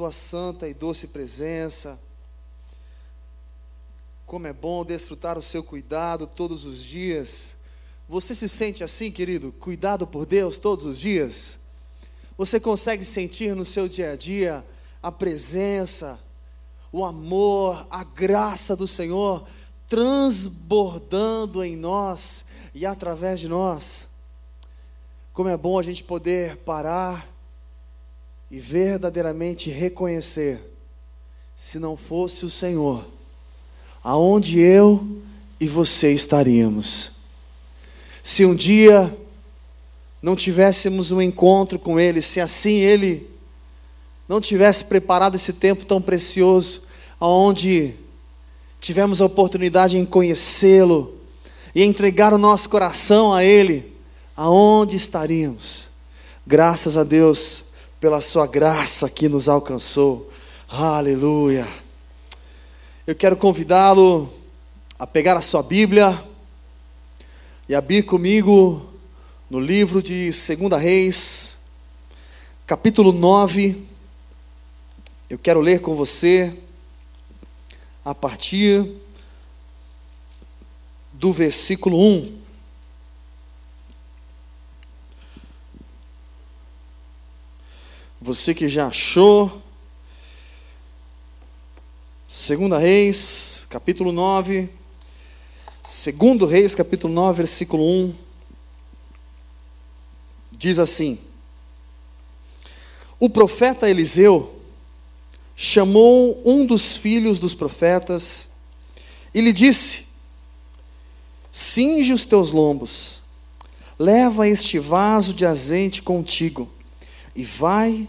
tua santa e doce presença. Como é bom desfrutar o seu cuidado todos os dias. Você se sente assim, querido? Cuidado por Deus todos os dias? Você consegue sentir no seu dia a dia a presença, o amor, a graça do Senhor transbordando em nós e através de nós? Como é bom a gente poder parar e verdadeiramente reconhecer: se não fosse o Senhor, aonde eu e você estaríamos. Se um dia não tivéssemos um encontro com Ele, se assim Ele não tivesse preparado esse tempo tão precioso, aonde tivemos a oportunidade em conhecê-lo e entregar o nosso coração a Ele, aonde estaríamos? Graças a Deus pela Sua graça que nos alcançou. Aleluia. Eu quero convidá-lo a pegar a sua Bíblia e abrir comigo no livro de 2 Reis, capítulo 9. Eu quero ler com você a partir do versículo 1. Você que já achou, Segunda Reis, capítulo 9. Segundo Reis, capítulo 9, versículo 1. Diz assim: O profeta Eliseu chamou um dos filhos dos profetas e lhe disse: Cinge os teus lombos, leva este vaso de azeite contigo e vai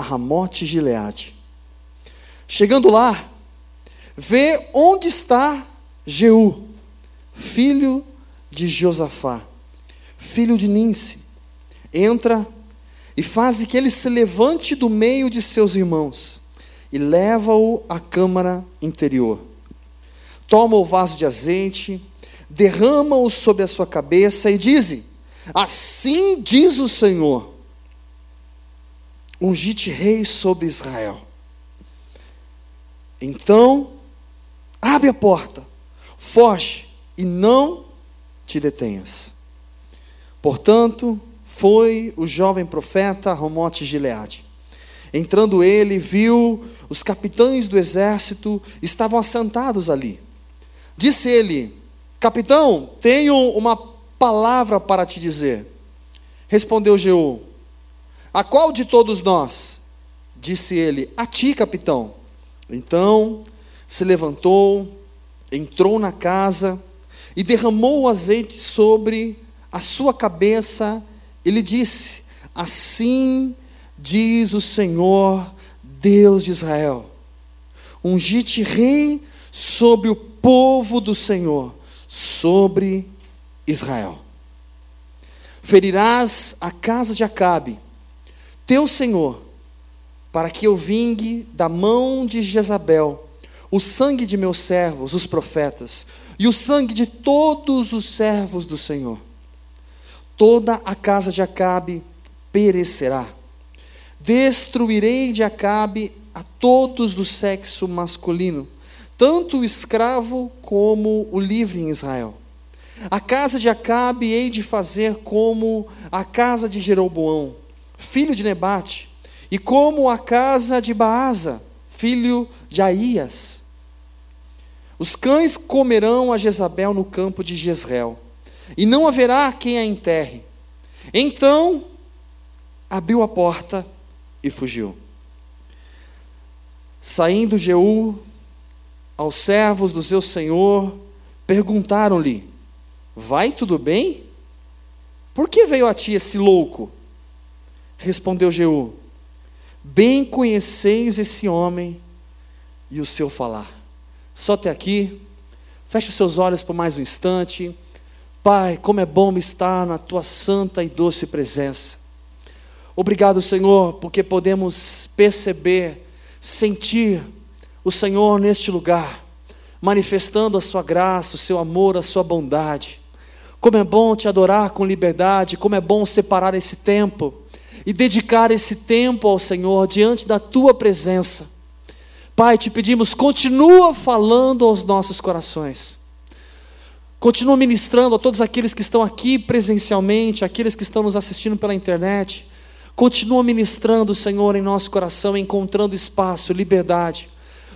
a Ramote Gileade. Chegando lá, Vê onde está Jeú, filho de Josafá, filho de Ninse. Entra e faz que ele se levante do meio de seus irmãos e leva-o à câmara interior. Toma o vaso de azeite, derrama-o sobre a sua cabeça e diz: Assim diz o Senhor: Ungite rei sobre Israel. Então Abre a porta, foge e não te detenhas. Portanto, foi o jovem profeta Ramote Gileade. Entrando ele, viu os capitães do exército estavam assentados ali. Disse ele: Capitão, tenho uma palavra para te dizer. Respondeu Jeú: A qual de todos nós? Disse ele: A ti, capitão. Então se levantou, entrou na casa e derramou o azeite sobre a sua cabeça e lhe disse: Assim diz o Senhor, Deus de Israel: Ungite rei sobre o povo do Senhor, sobre Israel. Ferirás a casa de Acabe, teu senhor, para que eu vingue da mão de Jezabel o sangue de meus servos, os profetas, e o sangue de todos os servos do Senhor. Toda a casa de Acabe perecerá. Destruirei de Acabe a todos do sexo masculino, tanto o escravo como o livre em Israel. A casa de Acabe hei de fazer como a casa de Jeroboão, filho de Nebate, e como a casa de Baasa, filho de Aías. Os cães comerão a Jezabel no campo de Jezreel, e não haverá quem a enterre. Então abriu a porta e fugiu. Saindo Jeú aos servos do seu senhor, perguntaram-lhe: Vai tudo bem? Por que veio a ti esse louco? Respondeu Jeú: Bem conheceis esse homem e o seu falar. Só até aqui. Feche os seus olhos por mais um instante. Pai, como é bom estar na tua santa e doce presença. Obrigado, Senhor, porque podemos perceber, sentir o Senhor neste lugar, manifestando a sua graça, o seu amor, a sua bondade. Como é bom te adorar com liberdade, como é bom separar esse tempo e dedicar esse tempo ao Senhor diante da tua presença. Pai, te pedimos, continua falando aos nossos corações. Continua ministrando a todos aqueles que estão aqui presencialmente, aqueles que estão nos assistindo pela internet. Continua ministrando, Senhor, em nosso coração, encontrando espaço, liberdade.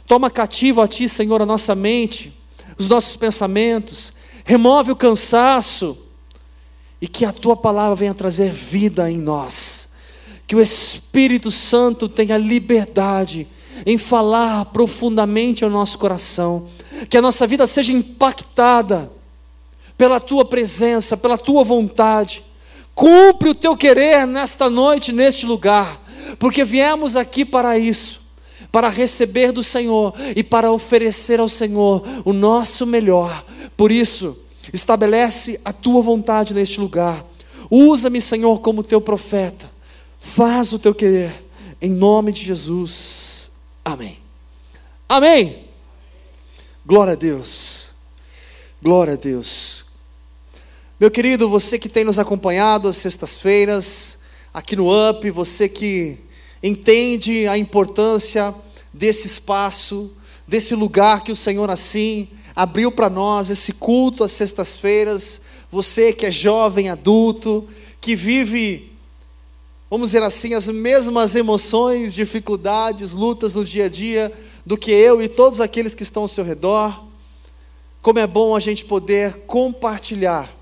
Toma cativo a Ti, Senhor, a nossa mente, os nossos pensamentos. Remove o cansaço e que a Tua palavra venha trazer vida em nós. Que o Espírito Santo tenha liberdade em falar profundamente ao nosso coração. Que a nossa vida seja impactada pela Tua presença, pela Tua vontade Cumpre o teu querer nesta noite, neste lugar, porque viemos aqui para isso, para receber do Senhor e para oferecer ao Senhor o nosso melhor. Por isso, estabelece a tua vontade neste lugar. Usa-me, Senhor, como teu profeta. Faz o teu querer, em nome de Jesus. Amém. Amém. Glória a Deus. Glória a Deus. Meu querido, você que tem nos acompanhado às sextas-feiras, aqui no UP, você que entende a importância desse espaço, desse lugar que o Senhor assim abriu para nós, esse culto às sextas-feiras, você que é jovem, adulto, que vive, vamos dizer assim, as mesmas emoções, dificuldades, lutas no dia a dia do que eu e todos aqueles que estão ao seu redor, como é bom a gente poder compartilhar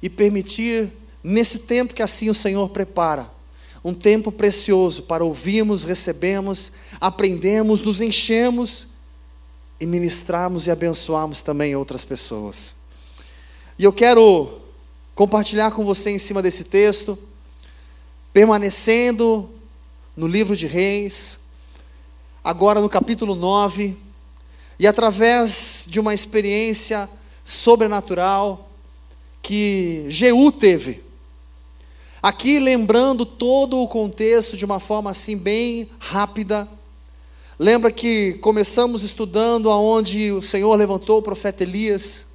e permitir, nesse tempo que assim o Senhor prepara, um tempo precioso para ouvirmos, recebemos, aprendemos, nos enchemos e ministrarmos e abençoarmos também outras pessoas. E eu quero compartilhar com você em cima desse texto, permanecendo no livro de Reis, agora no capítulo 9, e através de uma experiência sobrenatural, que Jeú teve. Aqui lembrando todo o contexto de uma forma assim bem rápida. Lembra que começamos estudando aonde o Senhor levantou o profeta Elias,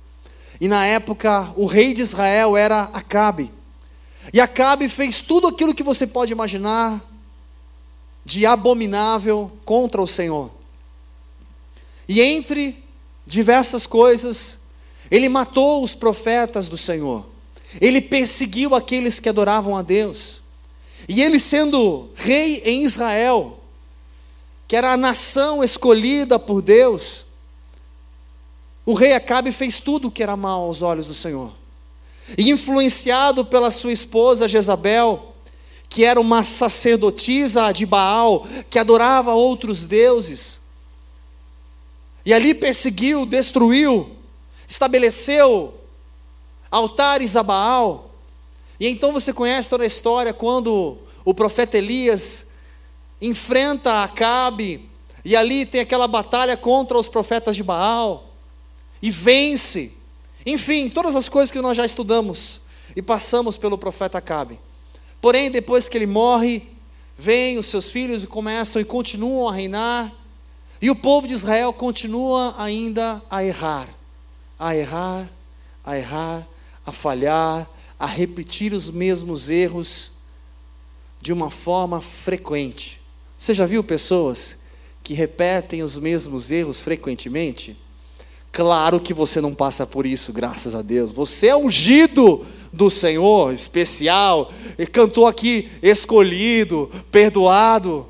e na época o rei de Israel era Acabe. E Acabe fez tudo aquilo que você pode imaginar de abominável contra o Senhor. E entre diversas coisas, ele matou os profetas do Senhor. Ele perseguiu aqueles que adoravam a Deus. E ele, sendo rei em Israel, que era a nação escolhida por Deus, o rei Acabe fez tudo o que era mal aos olhos do Senhor. E influenciado pela sua esposa Jezabel, que era uma sacerdotisa de Baal, que adorava outros deuses, e ali perseguiu, destruiu estabeleceu altares a Baal. E então você conhece toda a história quando o profeta Elias enfrenta Acabe e ali tem aquela batalha contra os profetas de Baal e vence. Enfim, todas as coisas que nós já estudamos e passamos pelo profeta Acabe. Porém, depois que ele morre, vêm os seus filhos e começam e continuam a reinar, e o povo de Israel continua ainda a errar a errar, a errar, a falhar, a repetir os mesmos erros de uma forma frequente. Você já viu pessoas que repetem os mesmos erros frequentemente? Claro que você não passa por isso, graças a Deus. Você é ungido do Senhor, especial, e cantou aqui escolhido, perdoado.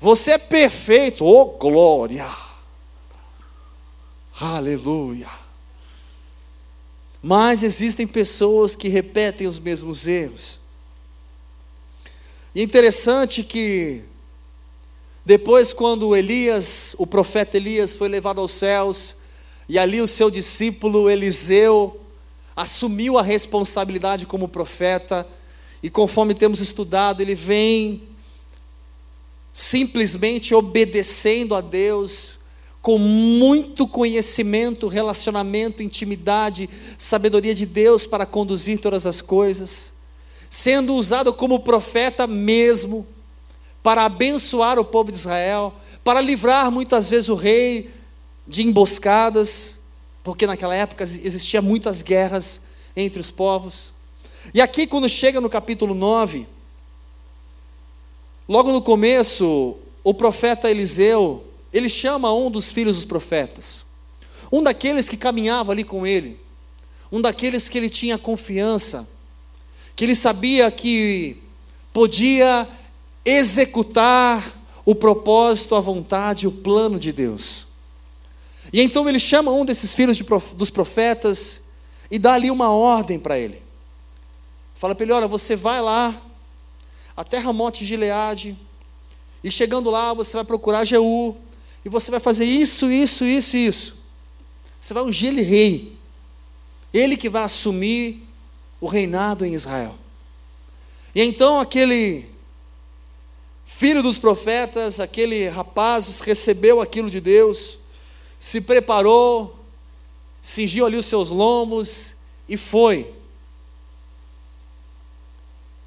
Você é perfeito, oh glória! Aleluia. Mas existem pessoas que repetem os mesmos erros. E interessante que depois quando Elias, o profeta Elias foi levado aos céus, e ali o seu discípulo Eliseu assumiu a responsabilidade como profeta, e conforme temos estudado, ele vem simplesmente obedecendo a Deus, com muito conhecimento, relacionamento, intimidade, sabedoria de Deus para conduzir todas as coisas, sendo usado como profeta mesmo, para abençoar o povo de Israel, para livrar muitas vezes o rei de emboscadas, porque naquela época existia muitas guerras entre os povos. E aqui quando chega no capítulo 9, logo no começo, o profeta Eliseu, ele chama um dos filhos dos profetas, um daqueles que caminhava ali com ele, um daqueles que ele tinha confiança, que ele sabia que podia executar o propósito, a vontade, o plano de Deus. E então ele chama um desses filhos de, dos profetas e dá ali uma ordem para ele. Fala para ele: olha, você vai lá, até Ramote Gileade, e chegando lá, você vai procurar Jeú, e você vai fazer isso, isso, isso, isso. Você vai ungir ele rei. Ele que vai assumir o reinado em Israel. E então aquele filho dos profetas, aquele rapaz recebeu aquilo de Deus, se preparou, cingiu ali os seus lombos e foi.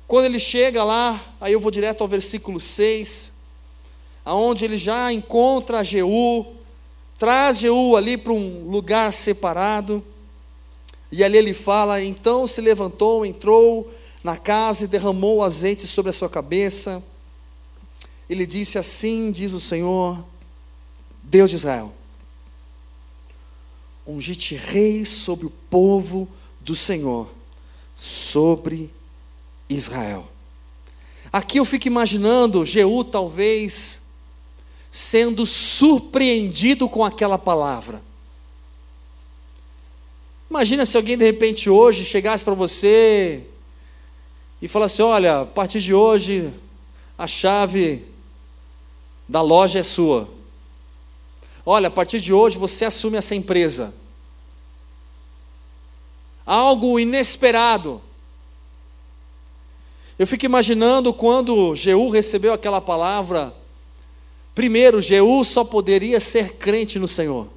Quando ele chega lá, aí eu vou direto ao versículo 6, aonde ele já encontra Jeú, traz Jeú ali para um lugar separado, e ali ele fala: então se levantou, entrou na casa e derramou azeite sobre a sua cabeça. Ele disse: Assim diz o Senhor, Deus de Israel: Ungite rei sobre o povo do Senhor, sobre Israel. Aqui eu fico imaginando Jeú talvez sendo surpreendido com aquela palavra. Imagina se alguém de repente hoje chegasse para você e falasse: Olha, a partir de hoje a chave da loja é sua. Olha, a partir de hoje você assume essa empresa. Algo inesperado. Eu fico imaginando quando Jeú recebeu aquela palavra. Primeiro, Jeú só poderia ser crente no Senhor,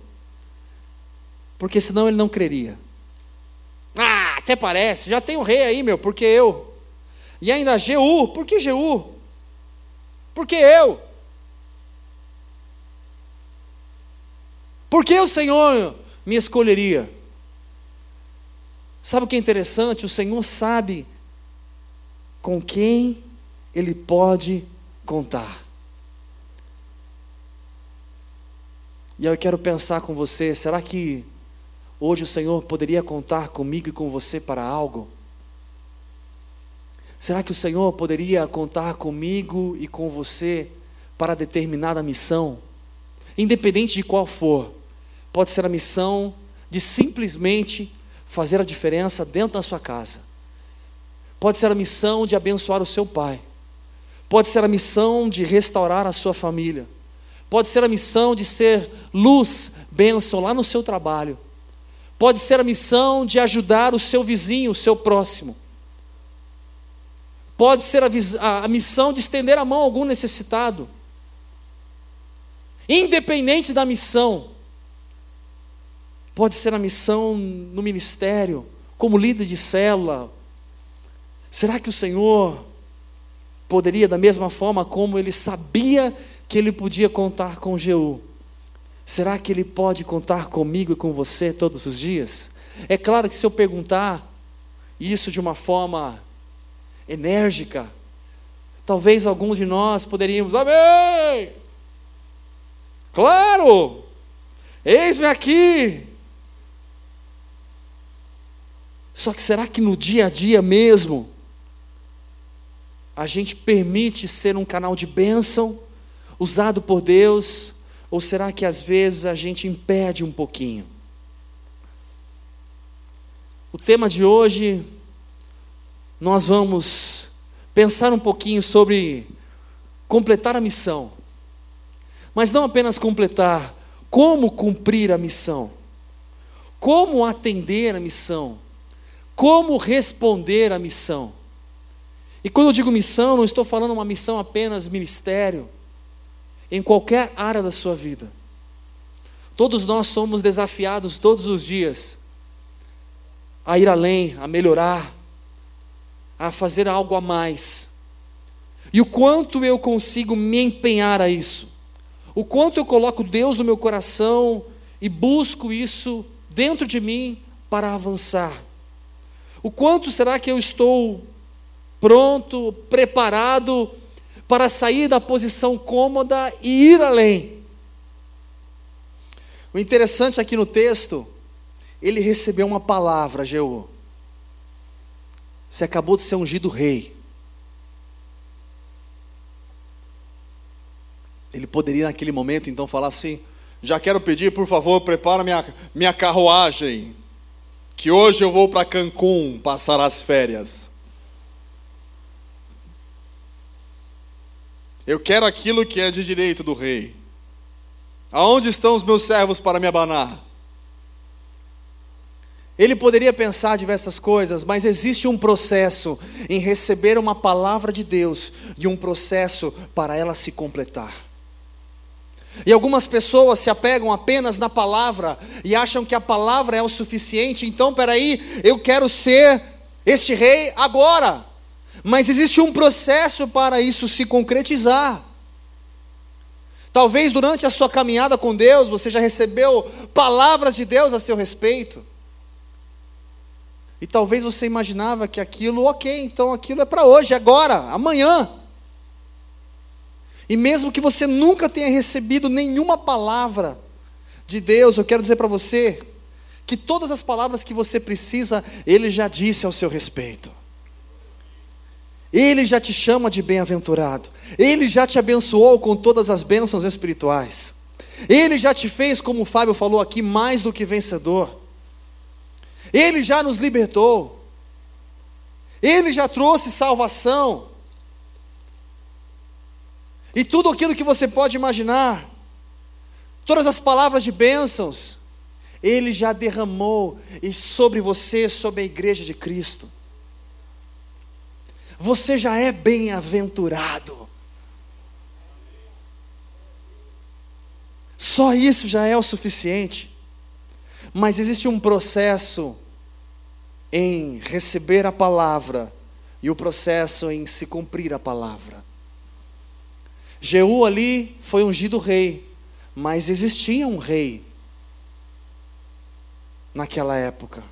porque senão ele não creria. Ah, até parece, já tem um rei aí, meu, porque eu. E ainda Jeú, por que Jeú? Porque eu. Por que o Senhor me escolheria? Sabe o que é interessante? O Senhor sabe com quem Ele pode contar. E eu quero pensar com você: será que hoje o Senhor poderia contar comigo e com você para algo? Será que o Senhor poderia contar comigo e com você para determinada missão? Independente de qual for pode ser a missão de simplesmente fazer a diferença dentro da sua casa. Pode ser a missão de abençoar o seu pai. Pode ser a missão de restaurar a sua família. Pode ser a missão de ser luz, bênção lá no seu trabalho. Pode ser a missão de ajudar o seu vizinho, o seu próximo. Pode ser a, a, a missão de estender a mão a algum necessitado. Independente da missão, Pode ser a missão no ministério, como líder de célula. Será que o Senhor poderia, da mesma forma como ele sabia que ele podia contar com Jeú, será que ele pode contar comigo e com você todos os dias? É claro que se eu perguntar isso de uma forma enérgica, talvez alguns de nós poderíamos, amém! Claro! Eis-me aqui! Só que será que no dia a dia mesmo a gente permite ser um canal de bênção usado por Deus? Ou será que às vezes a gente impede um pouquinho? O tema de hoje, nós vamos pensar um pouquinho sobre completar a missão. Mas não apenas completar, como cumprir a missão. Como atender a missão como responder à missão. E quando eu digo missão, não estou falando uma missão apenas ministério, em qualquer área da sua vida. Todos nós somos desafiados todos os dias a ir além, a melhorar, a fazer algo a mais. E o quanto eu consigo me empenhar a isso, o quanto eu coloco Deus no meu coração e busco isso dentro de mim para avançar. O quanto será que eu estou pronto, preparado para sair da posição cômoda e ir além. O interessante aqui no texto, ele recebeu uma palavra, Jeú. Você acabou de ser ungido rei. Ele poderia naquele momento então falar assim: já quero pedir, por favor, prepara minha, minha carruagem, que hoje eu vou para Cancún passar as férias. Eu quero aquilo que é de direito do rei. Aonde estão os meus servos para me abanar? Ele poderia pensar diversas coisas, mas existe um processo em receber uma palavra de Deus e um processo para ela se completar. E algumas pessoas se apegam apenas na palavra e acham que a palavra é o suficiente, então, peraí, eu quero ser este rei agora. Mas existe um processo para isso se concretizar. Talvez durante a sua caminhada com Deus você já recebeu palavras de Deus a seu respeito. E talvez você imaginava que aquilo, ok, então aquilo é para hoje, agora, amanhã. E mesmo que você nunca tenha recebido nenhuma palavra de Deus, eu quero dizer para você que todas as palavras que você precisa, Ele já disse ao seu respeito. Ele já te chama de bem-aventurado. Ele já te abençoou com todas as bênçãos espirituais. Ele já te fez, como o Fábio falou aqui, mais do que vencedor. Ele já nos libertou. Ele já trouxe salvação. E tudo aquilo que você pode imaginar, todas as palavras de bênçãos, Ele já derramou e sobre você, sobre a igreja de Cristo. Você já é bem-aventurado. Só isso já é o suficiente. Mas existe um processo em receber a palavra e o processo em se cumprir a palavra. Jeú ali foi ungido rei, mas existia um rei naquela época.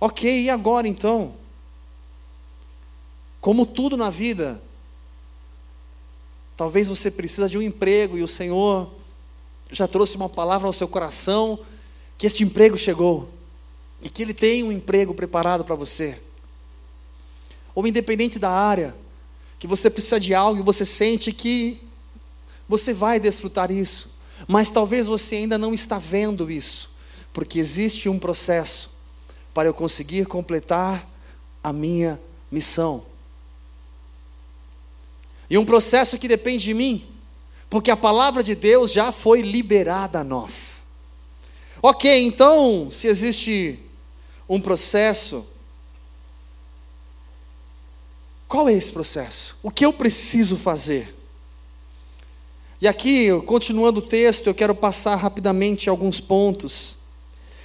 Ok, e agora então? Como tudo na vida, talvez você precisa de um emprego e o Senhor já trouxe uma palavra ao seu coração que este emprego chegou e que Ele tem um emprego preparado para você. Ou independente da área, que você precisa de algo e você sente que você vai desfrutar isso, mas talvez você ainda não está vendo isso, porque existe um processo para eu conseguir completar a minha missão. E um processo que depende de mim, porque a palavra de Deus já foi liberada a nós. Ok, então, se existe um processo, qual é esse processo? O que eu preciso fazer? E aqui, continuando o texto, eu quero passar rapidamente alguns pontos.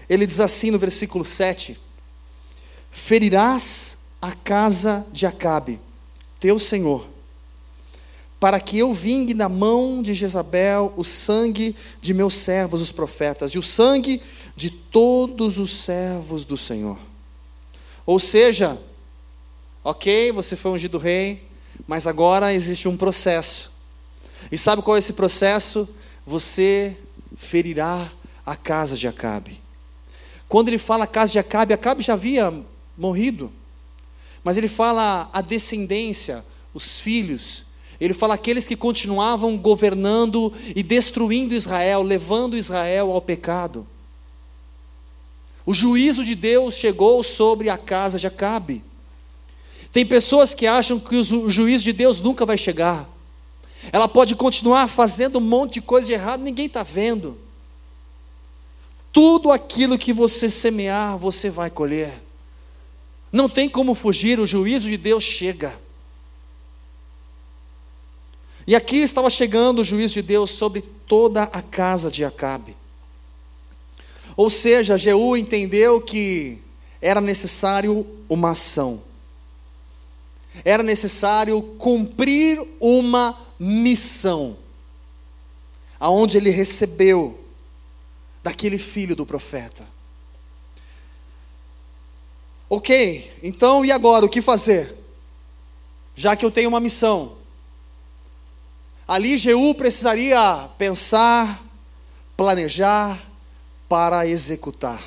Ele diz assim no versículo 7: Ferirás a casa de Acabe, teu senhor, para que eu vingue da mão de Jezabel o sangue de meus servos, os profetas, e o sangue de todos os servos do Senhor. Ou seja, Ok, você foi ungido rei, mas agora existe um processo. E sabe qual é esse processo? Você ferirá a casa de Acabe. Quando ele fala a casa de Acabe, Acabe já havia morrido. Mas ele fala a descendência, os filhos. Ele fala aqueles que continuavam governando e destruindo Israel, levando Israel ao pecado. O juízo de Deus chegou sobre a casa de Acabe. Tem pessoas que acham que o juízo de Deus nunca vai chegar. Ela pode continuar fazendo um monte de coisa de errado, ninguém está vendo. Tudo aquilo que você semear, você vai colher. Não tem como fugir, o juízo de Deus chega. E aqui estava chegando o juízo de Deus sobre toda a casa de Acabe. Ou seja, Jeú entendeu que era necessário uma ação era necessário cumprir uma missão, aonde ele recebeu daquele filho do profeta. Ok, então e agora o que fazer? já que eu tenho uma missão. Ali Jeú precisaria pensar, planejar para executar.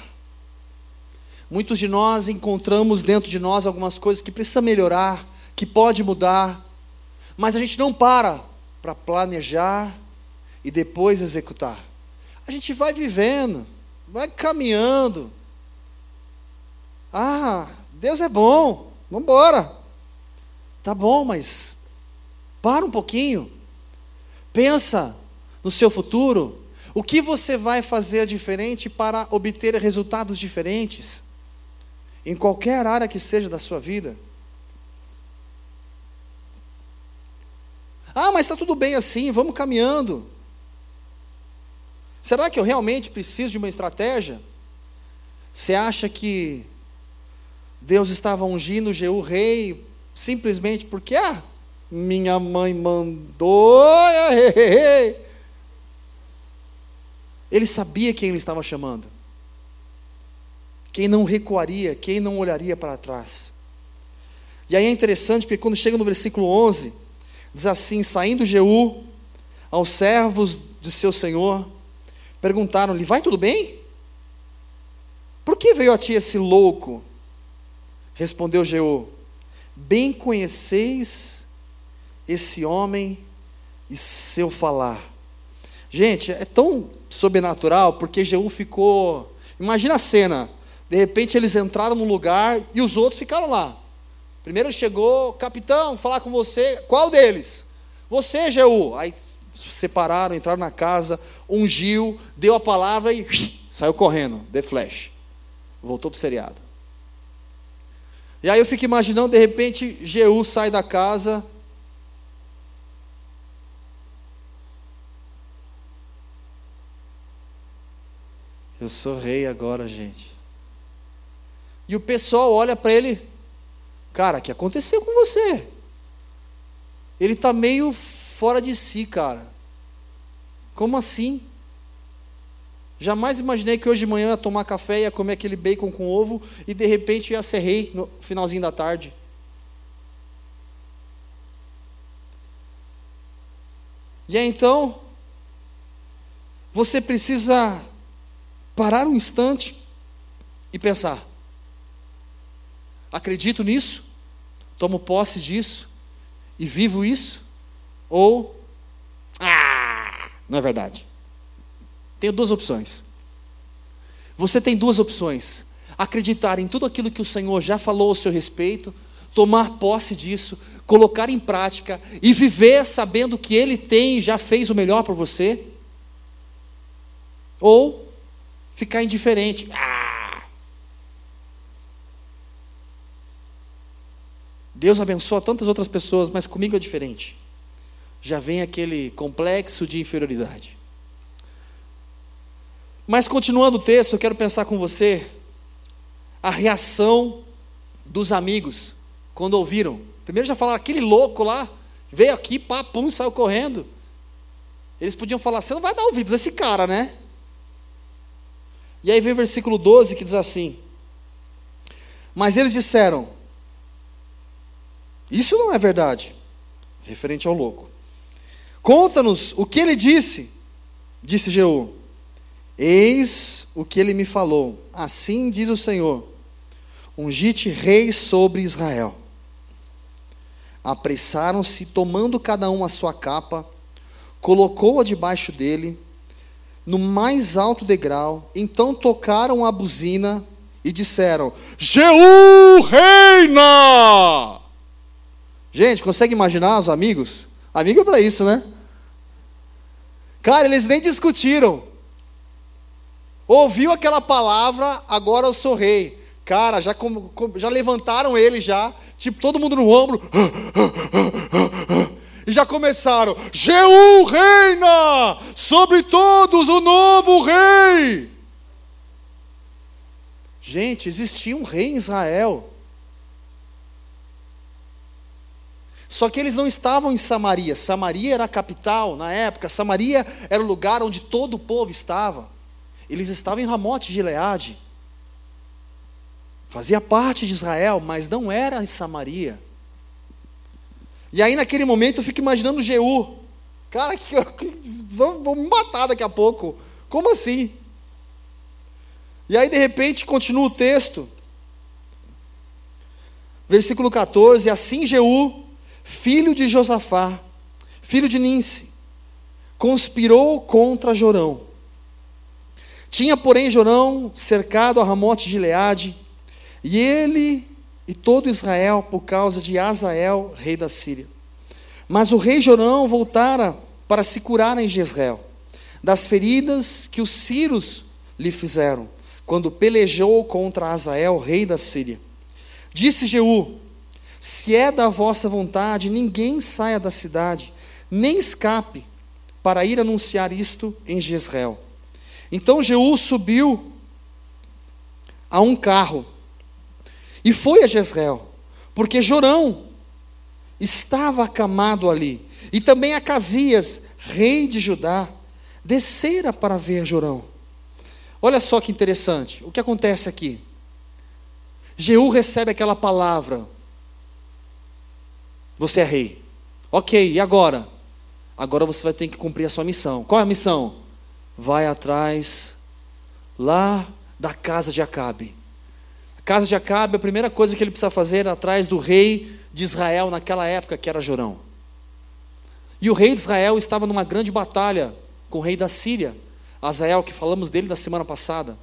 Muitos de nós encontramos dentro de nós algumas coisas que precisa melhorar, que pode mudar, mas a gente não para para planejar e depois executar. A gente vai vivendo, vai caminhando. Ah, Deus é bom, vamos embora. Tá bom, mas para um pouquinho. Pensa no seu futuro. O que você vai fazer diferente para obter resultados diferentes? em qualquer área que seja da sua vida. Ah, mas está tudo bem assim, vamos caminhando. Será que eu realmente preciso de uma estratégia? Você acha que Deus estava ungindo Jeú rei simplesmente porque, ah, minha mãe mandou. Ele sabia quem ele estava chamando quem não recuaria, quem não olharia para trás. E aí é interessante porque quando chega no versículo 11, diz assim: Saindo Jeú aos servos de seu senhor, perguntaram-lhe: Vai tudo bem? Por que veio a ti esse louco? Respondeu Jeú: Bem conheceis esse homem e seu falar. Gente, é tão sobrenatural porque Jeú ficou. Imagina a cena: de repente eles entraram no lugar e os outros ficaram lá. Primeiro chegou, capitão, falar com você. Qual deles? Você, Jeú. Aí separaram, entraram na casa, ungiu, deu a palavra e saiu correndo, de flash. Voltou para o seriado. E aí eu fico imaginando, de repente, Jeú sai da casa. Eu sou rei agora, gente. E o pessoal olha para ele, cara, o que aconteceu com você? Ele está meio fora de si, cara. Como assim? Jamais imaginei que hoje de manhã ia tomar café, ia comer aquele bacon com ovo e de repente ia ser rei no finalzinho da tarde. E aí então, você precisa parar um instante e pensar: acredito nisso, tomo posse disso e vivo isso, ou, ah, não é verdade. Tenho duas opções. Você tem duas opções: acreditar em tudo aquilo que o Senhor já falou ao seu respeito, tomar posse disso, colocar em prática e viver sabendo que Ele tem e já fez o melhor para você, ou ficar indiferente. Ah, Deus abençoa tantas outras pessoas, mas comigo é diferente. Já vem aquele complexo de inferioridade. Mas continuando o texto, eu quero pensar com você a reação dos amigos quando ouviram. Primeiro já falaram, aquele louco lá, veio aqui, papum, saiu correndo. Eles podiam falar, você não vai dar ouvidos a esse cara, né? E aí vem o versículo 12 que diz assim: Mas eles disseram: isso não é verdade, referente ao louco. Conta-nos o que ele disse, disse Jeú. Eis o que ele me falou. Assim diz o Senhor: Ungite rei sobre Israel. Apressaram-se, tomando cada um a sua capa, colocou-a debaixo dele, no mais alto degrau. Então tocaram a buzina e disseram: Jeú reina! Gente, consegue imaginar os amigos? Amigo é para isso, né? Cara, eles nem discutiram. Ouviu aquela palavra, agora eu sou rei. Cara, já, já levantaram ele já, tipo todo mundo no ombro. E já começaram: Jeú reina sobre todos o novo rei. Gente, existia um rei em Israel. Só que eles não estavam em Samaria. Samaria era a capital na época. Samaria era o lugar onde todo o povo estava. Eles estavam em Ramote de Gileade. Fazia parte de Israel, mas não era em Samaria. E aí naquele momento eu fico imaginando Jeú. Cara, que, que, me matar daqui a pouco. Como assim? E aí de repente continua o texto. Versículo 14: Assim Jeú, filho de Josafá, filho de Ninse, conspirou contra Jorão. Tinha, porém, Jorão cercado a Ramote de Leade, e ele e todo Israel por causa de Azael, rei da Síria. Mas o rei Jorão voltara para se curar em Jezreel, das feridas que os sírios lhe fizeram, quando pelejou contra Azael, rei da Síria. Disse Jeú: Se é da vossa vontade, ninguém saia da cidade, nem escape, para ir anunciar isto em Jezreel. Então Jeú subiu a um carro e foi a Jezreel, porque Jorão estava acamado ali, e também Acasias, rei de Judá, descera para ver Jorão. Olha só que interessante, o que acontece aqui? Jeú recebe aquela palavra: Você é rei. Ok, e agora? Agora você vai ter que cumprir a sua missão. Qual é a missão? Vai atrás lá da casa de Acabe casa de Acabe, a primeira coisa que ele precisa fazer era atrás do rei de Israel naquela época, que era Jorão. E o rei de Israel estava numa grande batalha com o rei da Síria, Azael, que falamos dele da semana passada.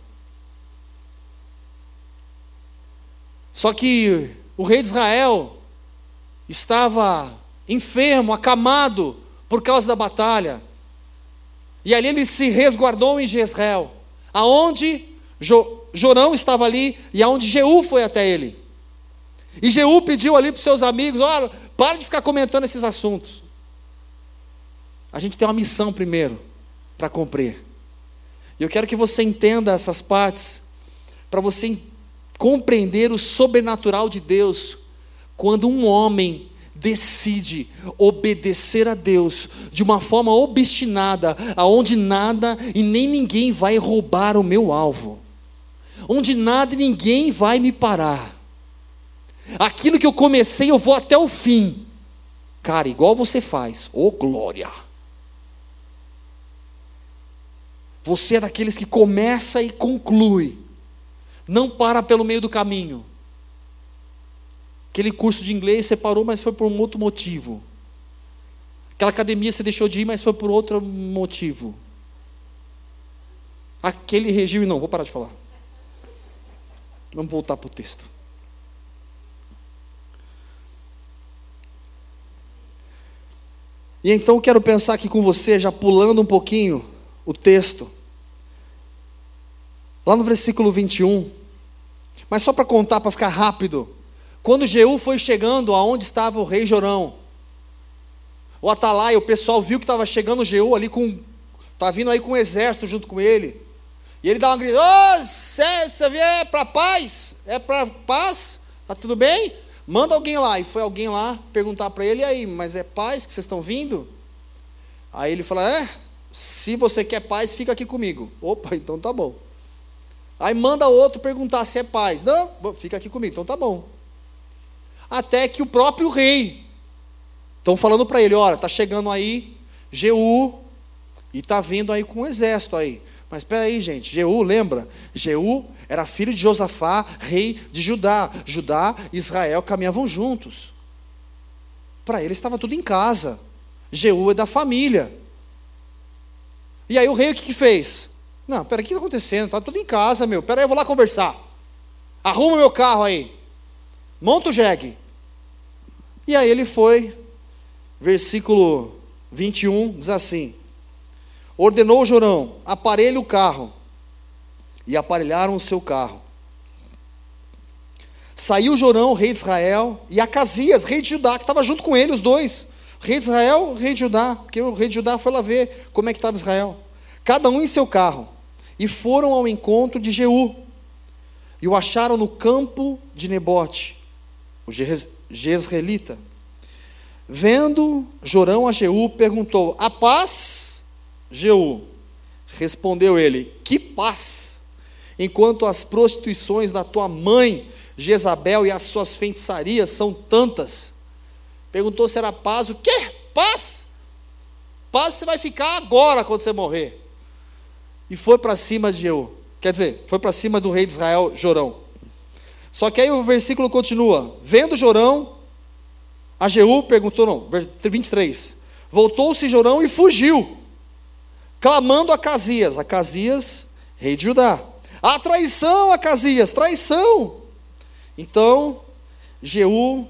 Só que o rei de Israel estava enfermo, acamado por causa da batalha. E ali ele se resguardou em Jezreel, aonde Jorão estava ali e aonde Jeú foi até ele. E Jeú pediu ali para os seus amigos: olha, para de ficar comentando esses assuntos. A gente tem uma missão primeiro para cumprir. E eu quero que você entenda essas partes, para você compreender o sobrenatural de Deus, quando um homem decide obedecer a Deus de uma forma obstinada, aonde nada e nem ninguém vai roubar o meu alvo onde nada e ninguém vai me parar. Aquilo que eu comecei, eu vou até o fim. Cara, igual você faz, ô oh, glória. Você é daqueles que começa e conclui, não para pelo meio do caminho. Aquele curso de inglês você parou, mas foi por um outro motivo. Aquela academia você deixou de ir, mas foi por outro motivo. Aquele regime, não, vou parar de falar. Vamos voltar para o texto. E então quero pensar aqui com você, já pulando um pouquinho o texto. Lá no versículo 21. Mas só para contar, para ficar rápido. Quando Jeú foi chegando aonde estava o rei Jorão, o Atalai, o pessoal viu que estava chegando Jeú ali com. Estava vindo aí com um exército junto com ele. E ele dá uma grita: Ô, oh, você vier para paz? É para paz? Tá tudo bem? Manda alguém lá. E foi alguém lá perguntar para ele: e aí, mas é paz que vocês estão vindo? Aí ele fala: é, se você quer paz, fica aqui comigo. Opa, então tá bom. Aí manda outro perguntar se é paz. Não, fica aqui comigo, então tá bom. Até que o próprio rei estão falando para ele: olha, tá chegando aí Jeú e tá vindo aí com um exército aí. Mas espera aí, gente. Jeú, lembra? Jeú era filho de Josafá, rei de Judá. Judá e Israel caminhavam juntos. Para ele estava tudo em casa. Jeú é da família. E aí o rei o que, que fez? Não, peraí, o que está acontecendo? Está tudo em casa, meu. Peraí, eu vou lá conversar. Arruma meu carro aí. Monta o jegue. E aí ele foi, versículo 21, diz assim: ordenou Jorão: aparelhe o carro. E aparelharam o seu carro. Saiu Jorão, rei de Israel, e Acasias, rei de Judá, que estava junto com ele, os dois. Rei de Israel, rei de Judá, porque o rei de Judá foi lá ver como é que estava Israel. Cada um em seu carro. E foram ao encontro de Jeú. E o acharam no campo de Nebote, o Jezreelita. Vendo Jorão a Jeú, perguntou: A paz? Jeú. Respondeu ele: Que paz! Enquanto as prostituições da tua mãe, Jezabel, e as suas feitiçarias são tantas. Perguntou se era paz. O quê? Paz? Paz você vai ficar agora quando você morrer. E foi para cima de Jeú. Quer dizer, foi para cima do rei de Israel, Jorão. Só que aí o versículo continua. Vendo Jorão, a Jeú perguntou, não, 23. Voltou-se Jorão e fugiu, clamando a Casias. A Casias, rei de Judá. A traição, a Casias, traição. Então, Jeú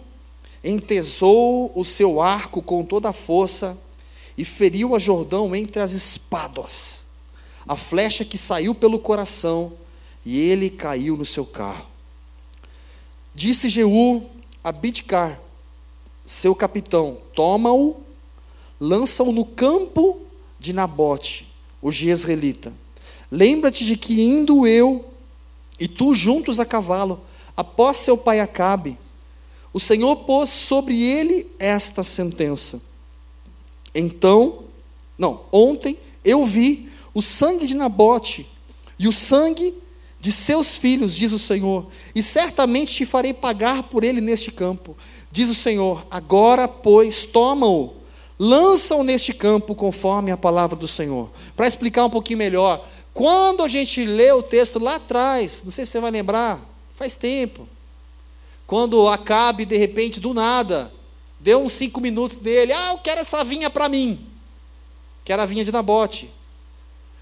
entesou o seu arco com toda a força e feriu a Jordão entre as espadas. A flecha que saiu pelo coração, e ele caiu no seu carro. Disse Jeú a Bidcar, seu capitão: Toma-o, lança-o no campo de Nabote, o Jezreelita. Lembra-te de que indo eu e tu juntos a cavalo, após seu pai Acabe, o Senhor pôs sobre ele esta sentença. Então, não, ontem eu vi o sangue de Nabote e o sangue de seus filhos, diz o Senhor, e certamente te farei pagar por ele neste campo. Diz o Senhor: agora, pois, toma-o, lança-o neste campo, conforme a palavra do Senhor. Para explicar um pouquinho melhor, quando a gente lê o texto lá atrás, não sei se você vai lembrar, faz tempo, quando Acabe, de repente, do nada, deu uns cinco minutos dele, ah, eu quero essa vinha para mim, que era a vinha de Nabote.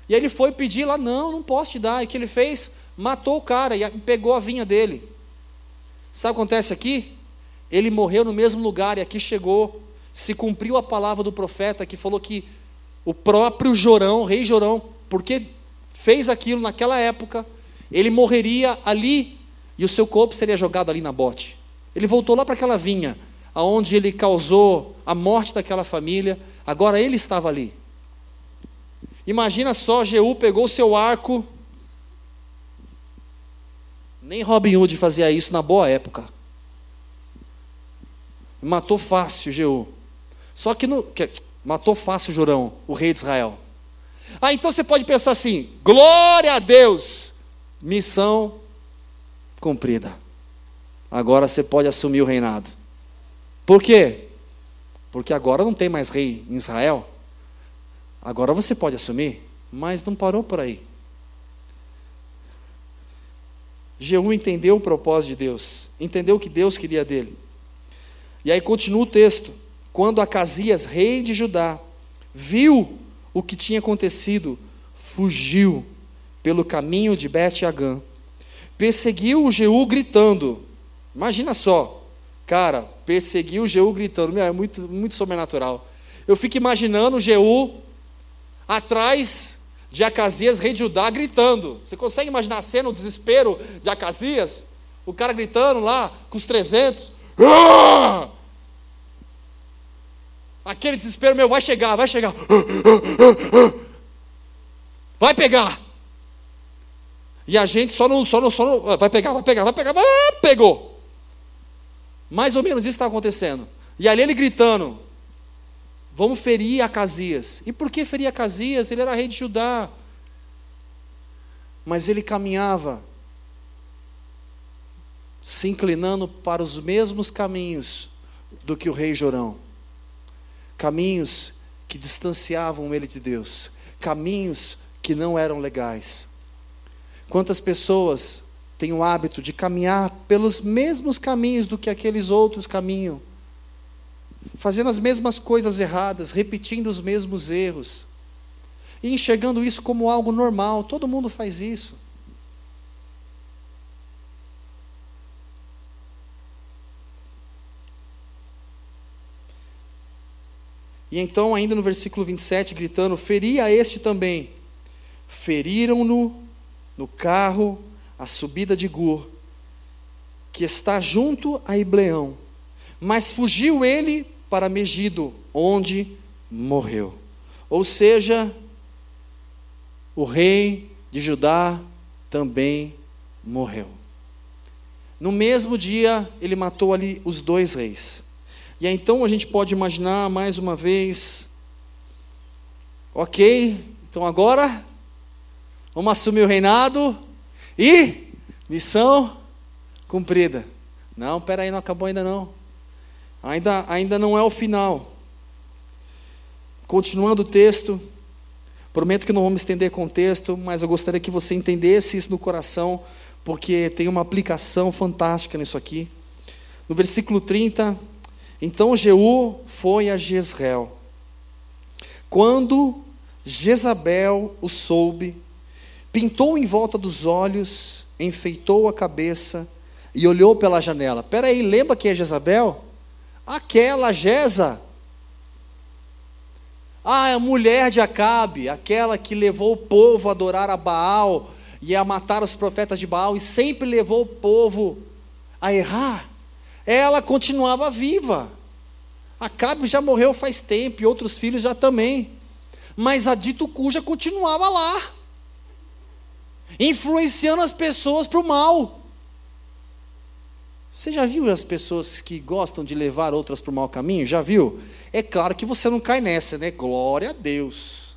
E ele foi pedir lá, não, não posso te dar. E o que ele fez? Matou o cara e pegou a vinha dele. Sabe o que acontece aqui? Ele morreu no mesmo lugar e aqui chegou, se cumpriu a palavra do profeta que falou que o próprio Jorão, rei Jorão, porque fez aquilo naquela época, ele morreria ali e o seu corpo seria jogado ali na bote. Ele voltou lá para aquela vinha, aonde ele causou a morte daquela família, agora ele estava ali. Imagina só, Jeú pegou o seu arco, nem Robin Hood fazia isso na boa época. Matou fácil Jeú. Só que, no, que matou fácil Jorão, o rei de Israel. Ah, então você pode pensar assim: glória a Deus, missão cumprida. Agora você pode assumir o reinado. Por quê? Porque agora não tem mais rei em Israel. Agora você pode assumir, mas não parou por aí. Jeú entendeu o propósito de Deus, entendeu o que Deus queria dele. E aí continua o texto: quando Acasias, rei de Judá, viu o que tinha acontecido, fugiu pelo caminho de Bet-Agã, perseguiu o Jeú gritando. Imagina só, cara, perseguiu o Jeú gritando, Meu, é muito, muito sobrenatural. Eu fico imaginando o Jeú atrás de Acasias, rei de Judá, gritando. Você consegue imaginar a cena, o desespero de Acasias? O cara gritando lá com os 300. Ah! Aquele desespero meu, vai chegar, vai chegar. Vai pegar. E a gente só não, só não, só não, vai pegar, vai pegar, vai pegar, vai, pegou. Mais ou menos isso está acontecendo. E ali ele gritando, Vamos ferir Acasias. E por que ferir Acasias? Ele era rei de Judá. Mas ele caminhava se inclinando para os mesmos caminhos do que o rei Jorão. Caminhos que distanciavam ele de Deus, caminhos que não eram legais. Quantas pessoas têm o hábito de caminhar pelos mesmos caminhos do que aqueles outros caminham? Fazendo as mesmas coisas erradas, repetindo os mesmos erros, e enxergando isso como algo normal, todo mundo faz isso. E então, ainda no versículo 27, gritando: Feri a este também. Feriram-no no carro, a subida de Gur, que está junto a Ibleão. Mas fugiu ele para Megido, onde morreu. Ou seja, o rei de Judá também morreu. No mesmo dia, ele matou ali os dois reis. E aí, então a gente pode imaginar mais uma vez, ok, então agora vamos assumir o reinado e missão cumprida. Não, peraí, não acabou ainda não. Ainda, ainda não é o final. Continuando o texto, prometo que não vou me estender com o texto, mas eu gostaria que você entendesse isso no coração, porque tem uma aplicação fantástica nisso aqui. No versículo 30, então Jeú foi a Jezreel. Quando Jezabel o soube, pintou em volta dos olhos, enfeitou a cabeça e olhou pela janela. Espera aí, lembra quem é Jezabel? Aquela Jeza. Ah, a mulher de Acabe, aquela que levou o povo a adorar a Baal e a matar os profetas de Baal e sempre levou o povo a errar. Ela continuava viva. Acabe já morreu faz tempo e outros filhos já também. Mas a dito cuja continuava lá, influenciando as pessoas para o mal. Você já viu as pessoas que gostam de levar outras para o mau caminho? Já viu? É claro que você não cai nessa, né? Glória a Deus.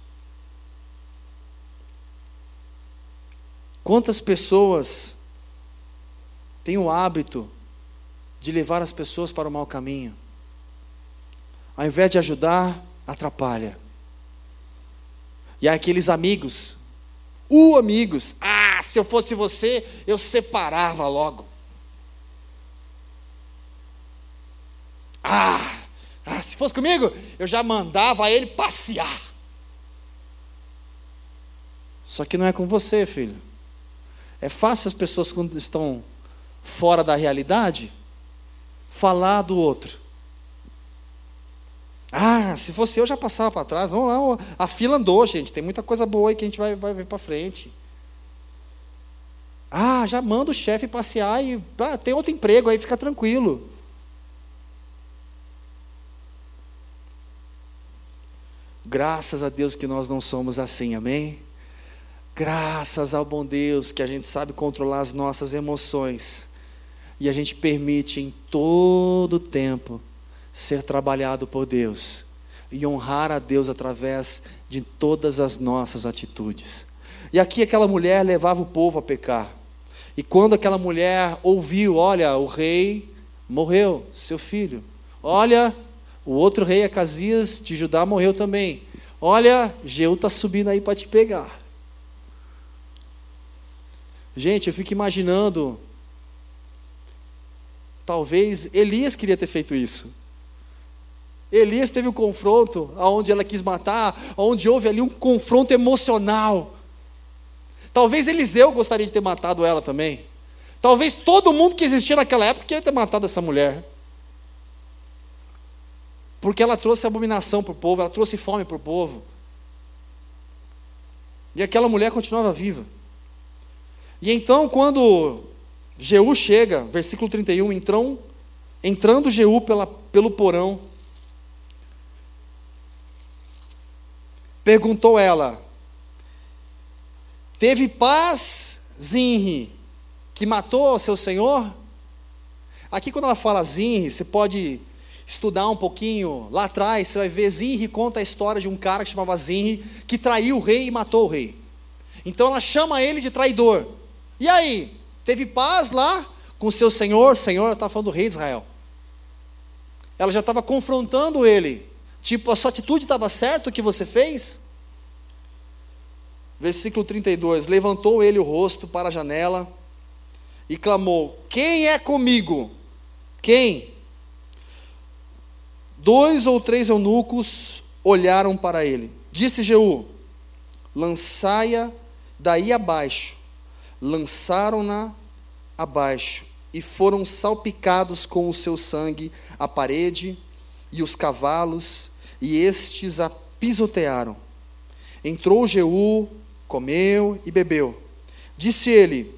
Quantas pessoas têm o hábito de levar as pessoas para o mau caminho? Ao invés de ajudar, atrapalha. E aqueles amigos, o uh, amigos, ah, se eu fosse você, eu separava logo. Ah, ah, se fosse comigo, eu já mandava ele passear. Só que não é com você, filho. É fácil as pessoas, quando estão fora da realidade, falar do outro. Ah, se fosse eu, já passava para trás. Vamos lá, a fila andou, gente. Tem muita coisa boa aí que a gente vai, vai ver para frente. Ah, já manda o chefe passear e ah, tem outro emprego aí, fica tranquilo. Graças a Deus que nós não somos assim, amém? Graças ao bom Deus que a gente sabe controlar as nossas emoções e a gente permite em todo tempo ser trabalhado por Deus e honrar a Deus através de todas as nossas atitudes. E aqui aquela mulher levava o povo a pecar. E quando aquela mulher ouviu, olha, o rei morreu, seu filho. Olha, o outro rei, Acasias de Judá, morreu também. Olha, Jeú está subindo aí para te pegar. Gente, eu fico imaginando. Talvez Elias queria ter feito isso. Elias teve um confronto onde ela quis matar, onde houve ali um confronto emocional. Talvez Eliseu gostaria de ter matado ela também. Talvez todo mundo que existia naquela época queria ter matado essa mulher. Porque ela trouxe abominação para o povo, ela trouxe fome para o povo. E aquela mulher continuava viva. E então, quando Jeú chega, versículo 31, entrão, entrando Jeú pela, pelo porão, perguntou ela: Teve paz, Zinri, que matou seu senhor? Aqui, quando ela fala Zinri, você pode estudar um pouquinho lá atrás, você vai ver Zinri conta a história de um cara que chamava Zinri, que traiu o rei e matou o rei. Então ela chama ele de traidor. E aí? Teve paz lá com seu senhor? Senhor, ela está falando do rei de Israel. Ela já estava confrontando ele. Tipo, a sua atitude estava certa o que você fez? Versículo 32: Levantou ele o rosto para a janela e clamou: Quem é comigo? Quem? Dois ou três eunucos olharam para ele. Disse Jeú: Lançai-a daí abaixo. Lançaram-na abaixo e foram salpicados com o seu sangue a parede e os cavalos, e estes a pisotearam. Entrou Jeú, comeu e bebeu. Disse ele: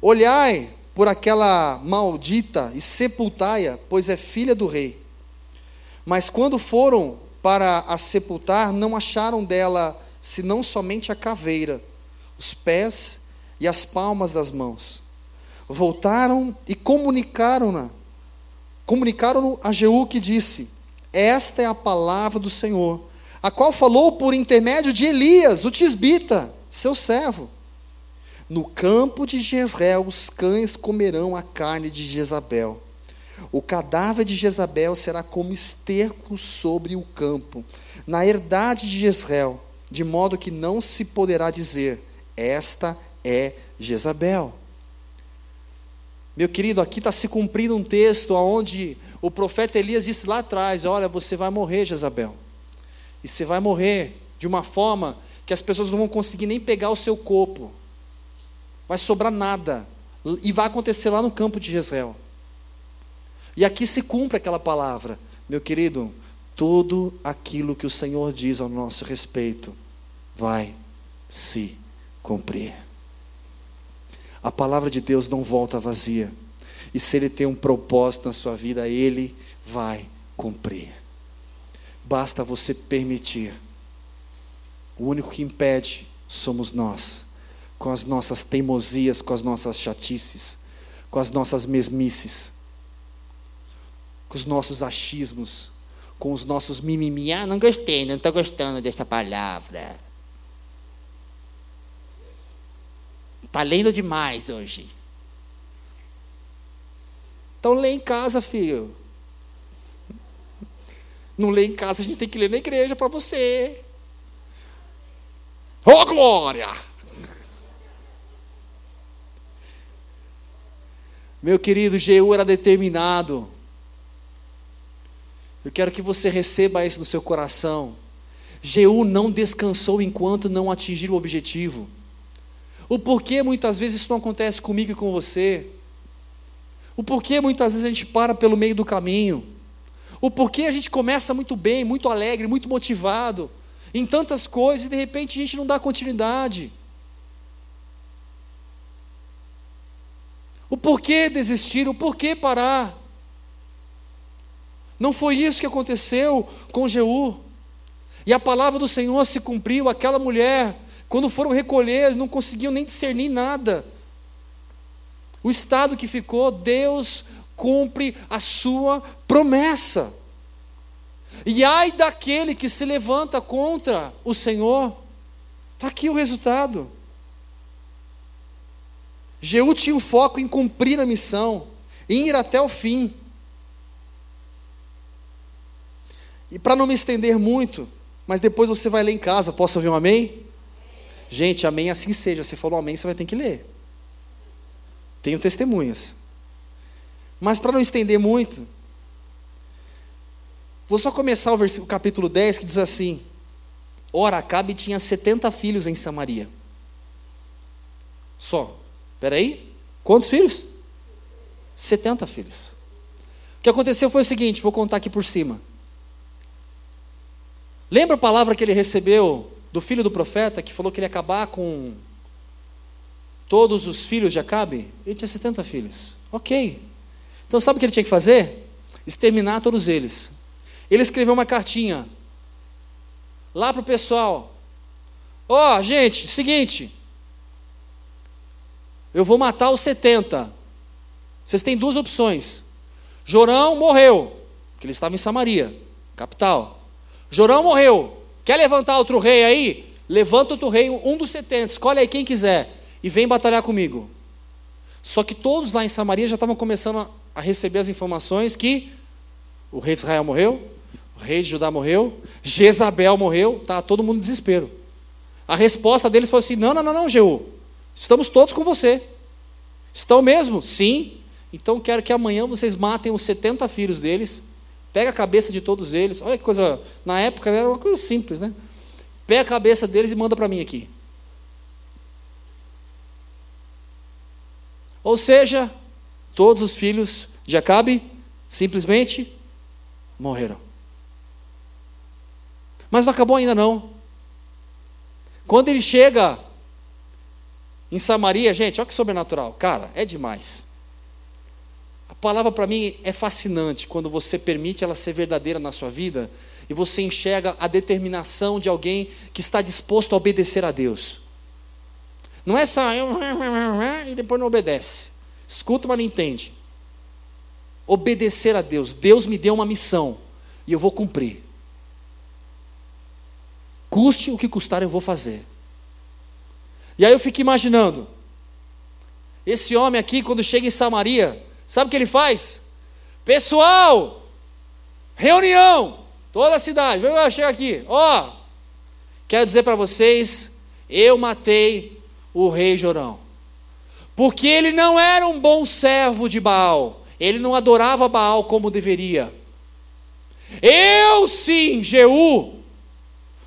Olhai por aquela maldita e sepultai-a, pois é filha do rei. Mas quando foram para a sepultar, não acharam dela senão somente a caveira, os pés e as palmas das mãos. Voltaram e comunicaram-na. Comunicaram a Jeú que disse: Esta é a palavra do Senhor, a qual falou por intermédio de Elias, o tisbita, seu servo. No campo de Jezreel os cães comerão a carne de Jezabel O cadáver de Jezabel será como esterco sobre o campo, na herdade de Jezreel, de modo que não se poderá dizer: Esta é Jezabel. Meu querido, aqui está se cumprindo um texto onde o profeta Elias disse lá atrás: Olha, você vai morrer, Jezabel. E você vai morrer de uma forma que as pessoas não vão conseguir nem pegar o seu corpo. Vai sobrar nada. E vai acontecer lá no campo de Jezreel. E aqui se cumpre aquela palavra. Meu querido, tudo aquilo que o Senhor diz ao nosso respeito vai se cumprir. A palavra de Deus não volta vazia. E se Ele tem um propósito na sua vida, Ele vai cumprir. Basta você permitir. O único que impede somos nós, com as nossas teimosias, com as nossas chatices, com as nossas mesmices, com os nossos achismos, com os nossos mimimi. Ah, não gostei, não estou gostando desta palavra. Está lendo demais hoje. Então lê em casa, filho. Não lê em casa, a gente tem que ler na igreja para você. Oh, glória! Meu querido, Jeú era determinado. Eu quero que você receba isso no seu coração. Jeú não descansou enquanto não atingir o objetivo. O porquê muitas vezes isso não acontece comigo e com você. O porquê muitas vezes a gente para pelo meio do caminho. O porquê a gente começa muito bem, muito alegre, muito motivado, em tantas coisas e de repente a gente não dá continuidade. O porquê desistir, o porquê parar. Não foi isso que aconteceu com Jeú. E a palavra do Senhor se cumpriu, aquela mulher quando foram recolher, não conseguiam nem discernir nada. O estado que ficou, Deus cumpre a sua promessa. E ai daquele que se levanta contra o Senhor. Está aqui o resultado. Jeú tinha o um foco em cumprir a missão, em ir até o fim. E para não me estender muito, mas depois você vai ler em casa, posso ouvir um amém? Gente, amém, assim seja. Se falou amém, você vai ter que ler. Tenho testemunhas. Mas para não estender muito, vou só começar o versículo capítulo 10 que diz assim: Ora, Acabe tinha 70 filhos em Samaria. Só. Espera aí. Quantos filhos? 70 filhos. O que aconteceu foi o seguinte, vou contar aqui por cima. Lembra a palavra que ele recebeu do filho do profeta que falou que ele ia acabar com todos os filhos de Acabe? Ele tinha 70 filhos. Ok. Então sabe o que ele tinha que fazer? Exterminar todos eles. Ele escreveu uma cartinha lá para o pessoal. Ó, oh, gente, seguinte. Eu vou matar os 70. Vocês têm duas opções. Jorão morreu, porque ele estava em Samaria, capital. Jorão morreu. Quer levantar outro rei aí? Levanta outro rei, um dos 70, escolhe aí quem quiser, e vem batalhar comigo. Só que todos lá em Samaria já estavam começando a receber as informações que o rei de Israel morreu, o rei de Judá morreu, Jezabel morreu, tá todo mundo em desespero. A resposta deles foi assim: não, não, não, não, Jeú, estamos todos com você. Estão mesmo? Sim. Então quero que amanhã vocês matem os 70 filhos deles Pega a cabeça de todos eles. Olha que coisa. Na época era uma coisa simples, né? Pega a cabeça deles e manda para mim aqui. Ou seja, todos os filhos de Acabe simplesmente morreram. Mas não acabou ainda não. Quando ele chega em Samaria, gente, olha que sobrenatural. Cara, é demais. Palavra para mim é fascinante quando você permite ela ser verdadeira na sua vida e você enxerga a determinação de alguém que está disposto a obedecer a Deus. Não é só e depois não obedece. Escuta, mas não entende. Obedecer a Deus. Deus me deu uma missão e eu vou cumprir. Custe o que custar, eu vou fazer. E aí eu fico imaginando. Esse homem aqui, quando chega em Samaria, Sabe o que ele faz? Pessoal, reunião, toda a cidade, vem, chega aqui, ó. Quero dizer para vocês, eu matei o rei Jorão. Porque ele não era um bom servo de Baal. Ele não adorava Baal como deveria. Eu sim, Jeú,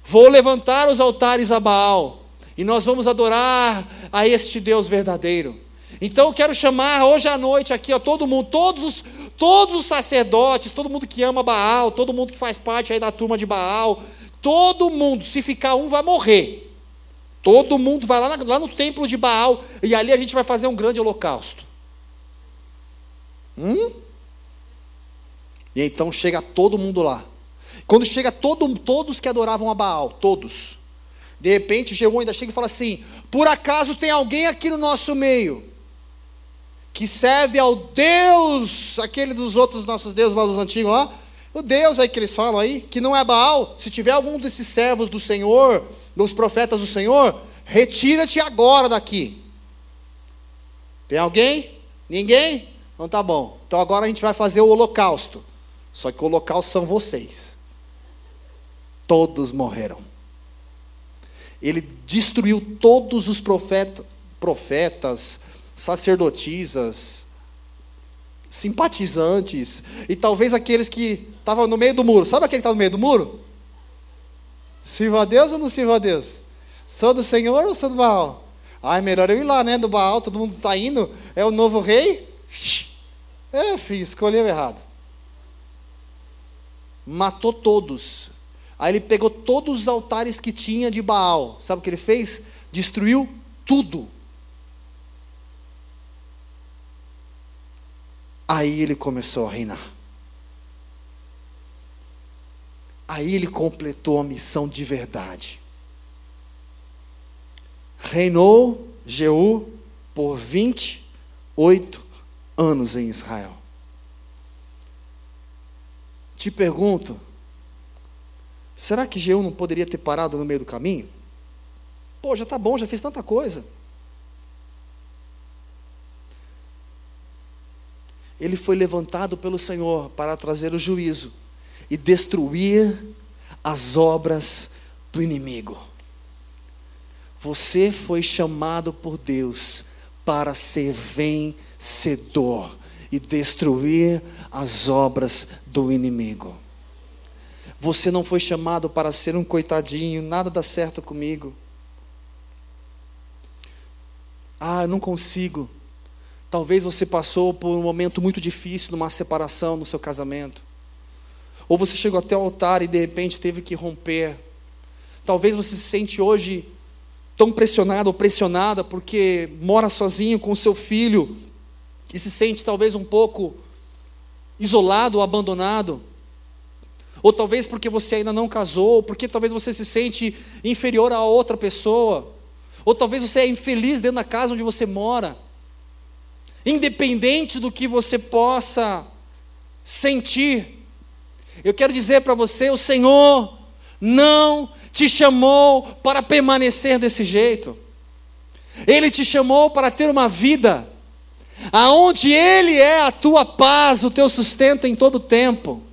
vou levantar os altares a Baal. E nós vamos adorar a este Deus verdadeiro. Então eu quero chamar hoje à noite aqui, ó, todo mundo, todos os, todos os sacerdotes, todo mundo que ama Baal, todo mundo que faz parte aí da turma de Baal, todo mundo, se ficar um, vai morrer. Todo mundo vai lá, lá no templo de Baal e ali a gente vai fazer um grande holocausto. Hum? E então chega todo mundo lá. Quando chega todo, todos que adoravam a Baal, todos. De repente, Jeú ainda chega e fala assim: Por acaso tem alguém aqui no nosso meio que serve ao Deus, aquele dos outros nossos deuses lá dos antigos lá? O Deus aí que eles falam aí, que não é Baal. Se tiver algum desses servos do Senhor, dos profetas do Senhor, retira-te agora daqui. Tem alguém? Ninguém? Então tá bom. Então agora a gente vai fazer o holocausto. Só que o holocausto são vocês. Todos morreram. Ele destruiu todos os profeta, profetas, sacerdotisas, simpatizantes, e talvez aqueles que estavam no meio do muro. Sabe aquele que está no meio do muro? Sirva a Deus ou não sirva a Deus? Sou do Senhor ou sou do Baal? Ah, é melhor eu ir lá, né? Do Baal, todo mundo está indo, é o novo rei. É, filho, escolheu errado. Matou todos. Aí ele pegou todos os altares que tinha de Baal. Sabe o que ele fez? Destruiu tudo. Aí ele começou a reinar. Aí ele completou a missão de verdade. Reinou Jeú por 28 anos em Israel. Te pergunto, será que Jeú não poderia ter parado no meio do caminho? Pô, já está bom, já fez tanta coisa. Ele foi levantado pelo Senhor para trazer o juízo e destruir as obras do inimigo. Você foi chamado por Deus para ser vencedor e destruir as obras do inimigo. Você não foi chamado para ser um coitadinho, nada dá certo comigo. Ah, eu não consigo. Talvez você passou por um momento muito difícil numa separação no seu casamento. Ou você chegou até o altar e de repente teve que romper. Talvez você se sente hoje tão pressionado ou pressionada porque mora sozinho com o seu filho e se sente talvez um pouco isolado ou abandonado. Ou talvez porque você ainda não casou, porque talvez você se sente inferior a outra pessoa. Ou talvez você é infeliz dentro da casa onde você mora. Independente do que você possa sentir, eu quero dizer para você: o Senhor não te chamou para permanecer desse jeito, Ele te chamou para ter uma vida, aonde Ele é a tua paz, o teu sustento em todo tempo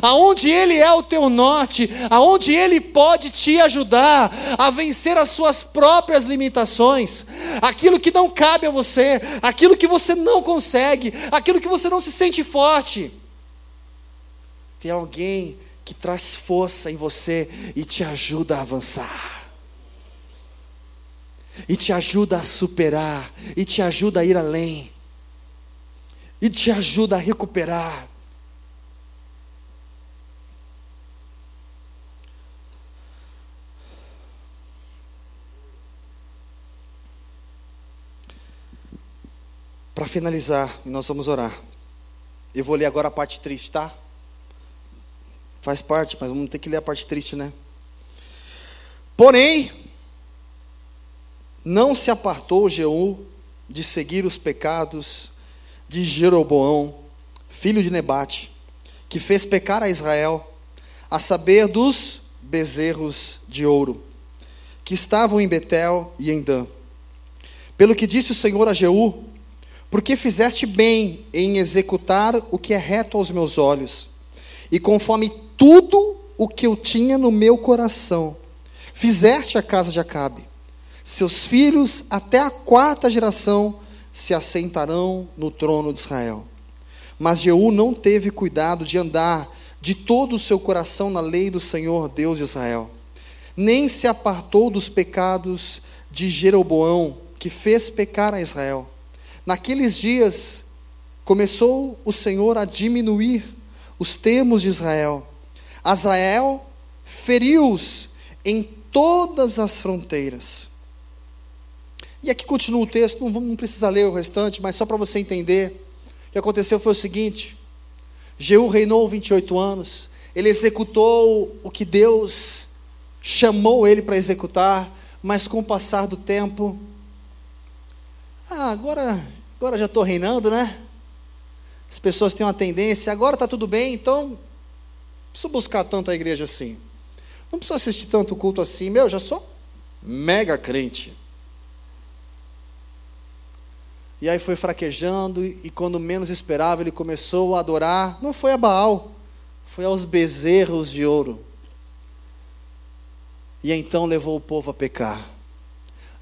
aonde Ele é o teu norte, aonde Ele pode te ajudar a vencer as suas próprias limitações, aquilo que não cabe a você, aquilo que você não consegue, aquilo que você não se sente forte. Tem alguém que traz força em você e te ajuda a avançar. E te ajuda a superar, e te ajuda a ir além. E te ajuda a recuperar. Para finalizar, nós vamos orar. Eu vou ler agora a parte triste, tá? Faz parte, mas vamos ter que ler a parte triste, né? Porém, não se apartou Jeú de seguir os pecados de Jeroboão, filho de Nebate, que fez pecar a Israel, a saber dos bezerros de ouro, que estavam em Betel e em Dan. Pelo que disse o Senhor a Jeú, porque fizeste bem em executar o que é reto aos meus olhos, e conforme tudo o que eu tinha no meu coração, fizeste a casa de Acabe. Seus filhos, até a quarta geração, se assentarão no trono de Israel. Mas Jeú não teve cuidado de andar de todo o seu coração na lei do Senhor Deus de Israel, nem se apartou dos pecados de Jeroboão, que fez pecar a Israel. Naqueles dias começou o Senhor a diminuir os termos de Israel. Israel feriu-os em todas as fronteiras. E aqui continua o texto, não, não precisa ler o restante, mas só para você entender. O que aconteceu foi o seguinte: Jeú reinou 28 anos, ele executou o que Deus chamou ele para executar, mas com o passar do tempo, ah, agora, agora já estou reinando, né? As pessoas têm uma tendência, agora está tudo bem, então não preciso buscar tanto a igreja assim. Não preciso assistir tanto culto assim, meu, já sou mega crente. E aí foi fraquejando, e quando menos esperava, ele começou a adorar. Não foi a Baal, foi aos bezerros de ouro. E então levou o povo a pecar.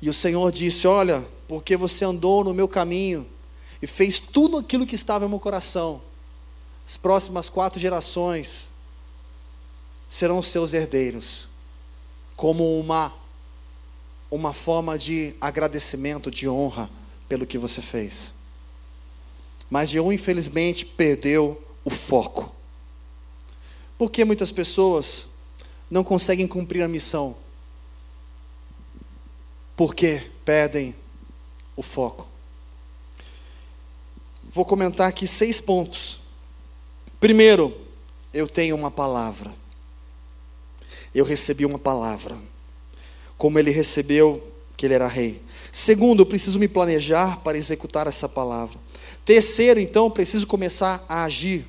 E o Senhor disse: Olha, porque você andou no meu caminho e fez tudo aquilo que estava no meu coração, as próximas quatro gerações serão seus herdeiros, como uma, uma forma de agradecimento, de honra pelo que você fez. Mas Jeú, infelizmente, perdeu o foco. Porque muitas pessoas não conseguem cumprir a missão? Porque perdem o foco. Vou comentar aqui seis pontos. Primeiro, eu tenho uma palavra. Eu recebi uma palavra. Como ele recebeu que ele era rei. Segundo, eu preciso me planejar para executar essa palavra. Terceiro, então, eu preciso começar a agir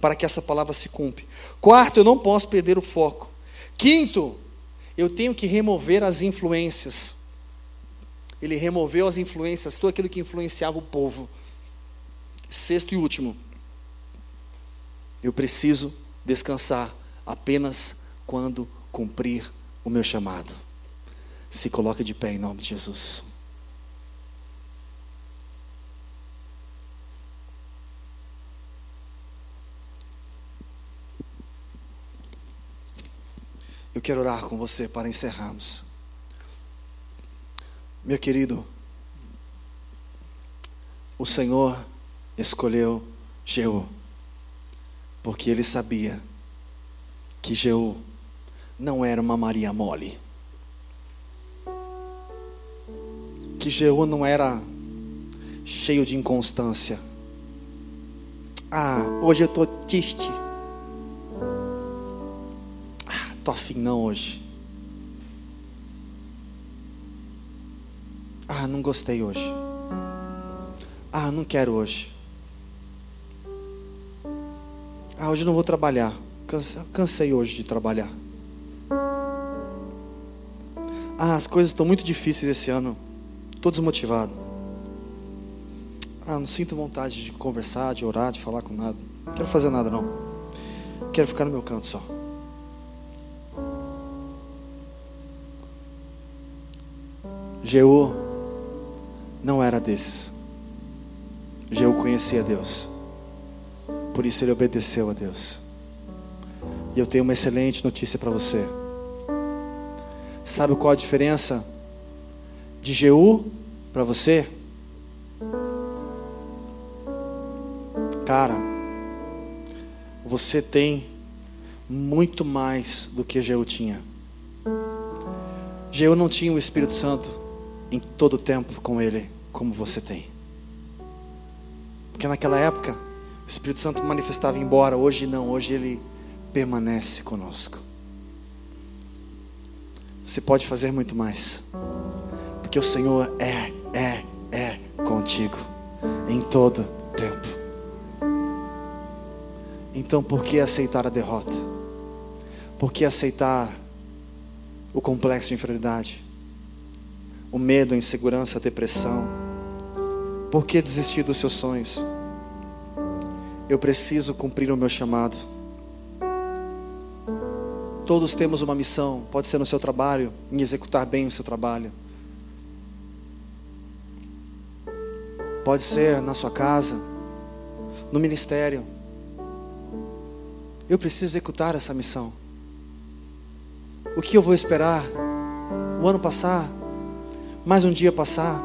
para que essa palavra se cumpra. Quarto, eu não posso perder o foco. Quinto, eu tenho que remover as influências. Ele removeu as influências, tudo aquilo que influenciava o povo. Sexto e último, eu preciso descansar apenas quando cumprir o meu chamado. Se coloque de pé em nome de Jesus. Eu quero orar com você para encerrarmos. Meu querido, o Senhor escolheu Jeú, porque ele sabia que Jeú não era uma Maria mole. que Jeú não era cheio de inconstância. Ah, hoje eu estou triste. Ah, tô afim não hoje. Ah, não gostei hoje. Ah, não quero hoje. Ah, hoje não vou trabalhar. Cansei hoje de trabalhar. Ah, as coisas estão muito difíceis esse ano. Estou desmotivado. Ah, não sinto vontade de conversar, de orar, de falar com nada. Não quero fazer nada não. Quero ficar no meu canto só. Jeú não era desses. Jeú conhecia Deus. Por isso ele obedeceu a Deus. E eu tenho uma excelente notícia para você. Sabe qual a diferença de Jeú para você? Cara, você tem muito mais do que Jeú tinha. Jeú não tinha o Espírito Santo em todo o tempo com ele, como você tem. Porque naquela época, o Espírito Santo manifestava embora, hoje não, hoje ele permanece conosco. Você pode fazer muito mais. Porque o Senhor é, é, é contigo em todo tempo. Então, por que aceitar a derrota? Por que aceitar o complexo de inferioridade? O medo, a insegurança, a depressão? Por que desistir dos seus sonhos? Eu preciso cumprir o meu chamado. Todos temos uma missão, pode ser no seu trabalho, em executar bem o seu trabalho. Pode ser na sua casa, no ministério. Eu preciso executar essa missão. O que eu vou esperar? O ano passar? Mais um dia passar?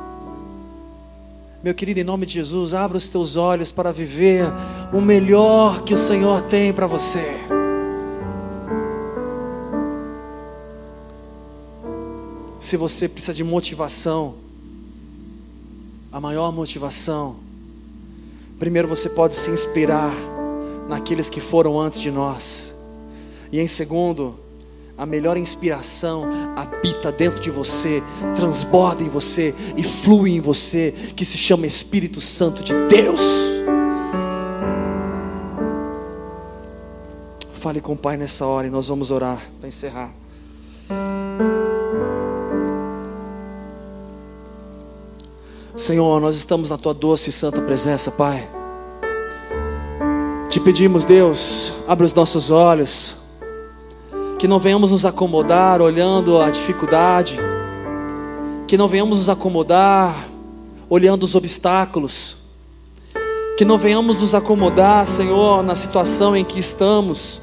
Meu querido, em nome de Jesus, abra os teus olhos para viver o melhor que o Senhor tem para você. Se você precisa de motivação, a maior motivação, primeiro você pode se inspirar naqueles que foram antes de nós, e em segundo, a melhor inspiração habita dentro de você, transborda em você e flui em você, que se chama Espírito Santo de Deus. Fale com o Pai nessa hora e nós vamos orar para encerrar. Senhor, nós estamos na tua doce e santa presença, Pai. Te pedimos, Deus, abre os nossos olhos, que não venhamos nos acomodar olhando a dificuldade, que não venhamos nos acomodar olhando os obstáculos, que não venhamos nos acomodar, Senhor, na situação em que estamos.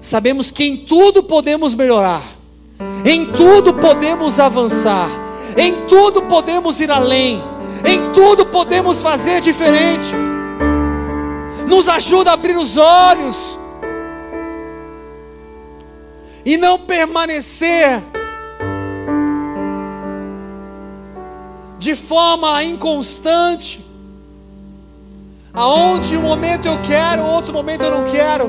Sabemos que em tudo podemos melhorar, em tudo podemos avançar, em tudo podemos ir além, em tudo podemos fazer diferente. Nos ajuda a abrir os olhos e não permanecer de forma inconstante, aonde um momento eu quero, outro momento eu não quero.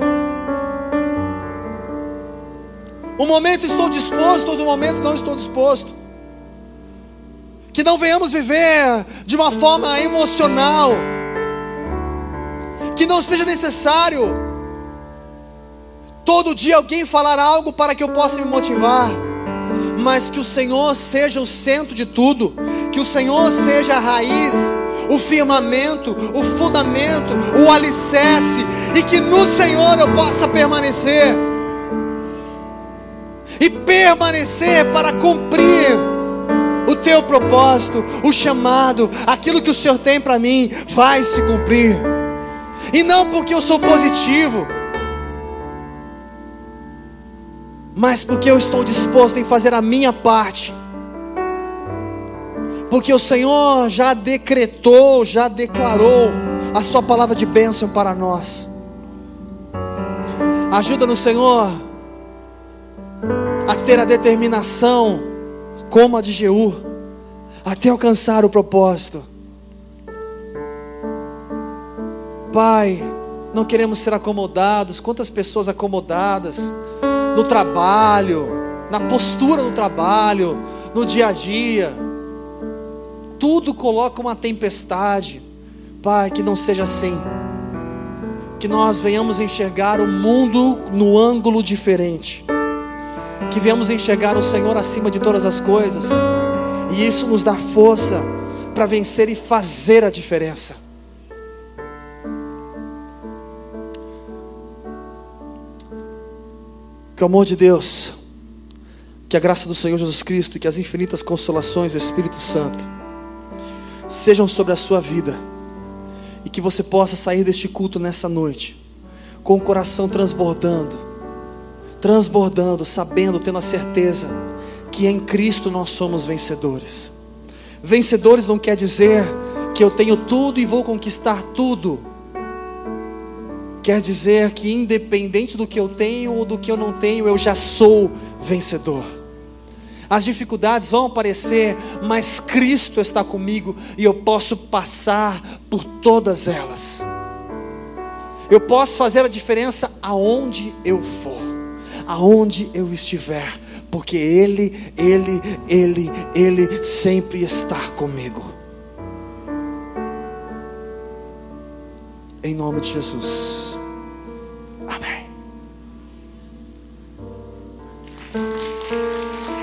Um momento estou disposto, outro momento não estou disposto. Que não venhamos viver de uma forma emocional. Que não seja necessário todo dia alguém falar algo para que eu possa me motivar. Mas que o Senhor seja o centro de tudo. Que o Senhor seja a raiz, o firmamento, o fundamento, o alicerce. E que no Senhor eu possa permanecer e permanecer para cumprir o teu propósito, o chamado, aquilo que o Senhor tem para mim, vai se cumprir. E não porque eu sou positivo, mas porque eu estou disposto em fazer a minha parte. Porque o Senhor já decretou, já declarou a Sua palavra de bênção para nós. Ajuda-nos, Senhor, a ter a determinação, como a de Jeú, até alcançar o propósito. Pai, não queremos ser acomodados. Quantas pessoas acomodadas no trabalho, na postura do trabalho, no dia a dia. Tudo coloca uma tempestade. Pai, que não seja assim. Que nós venhamos enxergar o mundo no ângulo diferente. Que venhamos enxergar o Senhor acima de todas as coisas. E isso nos dá força para vencer e fazer a diferença. Que o amor de Deus, que a graça do Senhor Jesus Cristo e que as infinitas consolações do Espírito Santo sejam sobre a sua vida e que você possa sair deste culto nessa noite com o coração transbordando, transbordando, sabendo, tendo a certeza que em Cristo nós somos vencedores. Vencedores não quer dizer que eu tenho tudo e vou conquistar tudo quer dizer que, independente do que eu tenho ou do que eu não tenho, eu já sou vencedor. As dificuldades vão aparecer, mas Cristo está comigo e eu posso passar por todas elas. Eu posso fazer a diferença aonde eu for, aonde eu estiver, porque Ele, Ele, Ele, Ele sempre está comigo. Em nome de Jesus.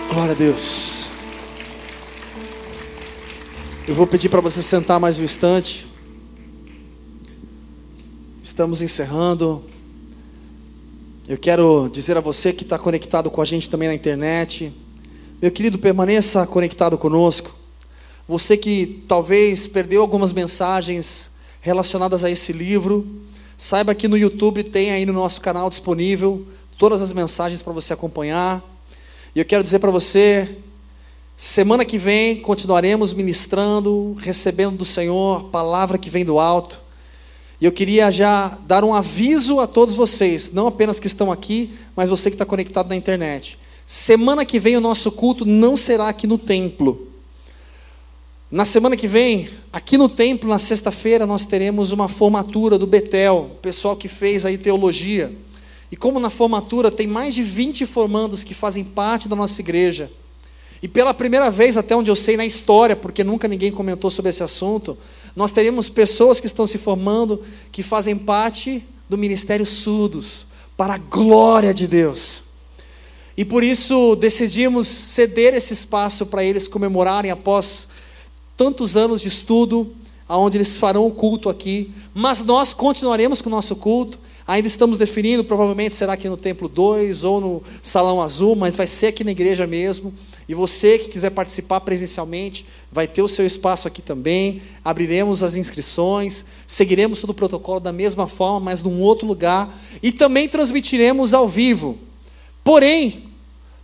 Glória a Deus. Eu vou pedir para você sentar mais um instante. Estamos encerrando. Eu quero dizer a você que está conectado com a gente também na internet. Meu querido, permaneça conectado conosco. Você que talvez perdeu algumas mensagens relacionadas a esse livro, saiba que no YouTube tem aí no nosso canal disponível todas as mensagens para você acompanhar. E eu quero dizer para você, semana que vem continuaremos ministrando, recebendo do Senhor palavra que vem do alto. E eu queria já dar um aviso a todos vocês, não apenas que estão aqui, mas você que está conectado na internet. Semana que vem o nosso culto não será aqui no templo. Na semana que vem, aqui no templo, na sexta-feira, nós teremos uma formatura do Betel, o pessoal que fez aí teologia. E como na formatura tem mais de 20 formandos que fazem parte da nossa igreja, e pela primeira vez, até onde eu sei na história, porque nunca ninguém comentou sobre esse assunto, nós teremos pessoas que estão se formando que fazem parte do ministério surdos, para a glória de Deus. E por isso decidimos ceder esse espaço para eles comemorarem após tantos anos de estudo, aonde eles farão o culto aqui, mas nós continuaremos com o nosso culto. Ainda estamos definindo, provavelmente será aqui no Templo 2 ou no Salão Azul, mas vai ser aqui na igreja mesmo. E você que quiser participar presencialmente, vai ter o seu espaço aqui também. Abriremos as inscrições, seguiremos todo o protocolo da mesma forma, mas num outro lugar. E também transmitiremos ao vivo. Porém,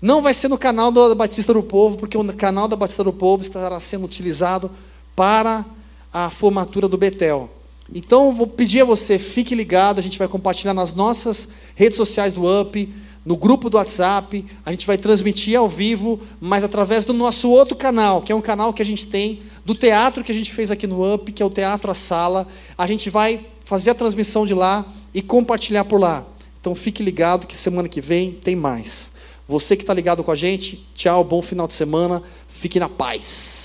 não vai ser no canal da Batista do Povo, porque o canal da Batista do Povo estará sendo utilizado para a formatura do Betel. Então, vou pedir a você, fique ligado, a gente vai compartilhar nas nossas redes sociais do UP, no grupo do WhatsApp, a gente vai transmitir ao vivo, mas através do nosso outro canal, que é um canal que a gente tem, do teatro que a gente fez aqui no UP, que é o Teatro A Sala, a gente vai fazer a transmissão de lá e compartilhar por lá. Então, fique ligado que semana que vem tem mais. Você que está ligado com a gente, tchau, bom final de semana, fique na paz.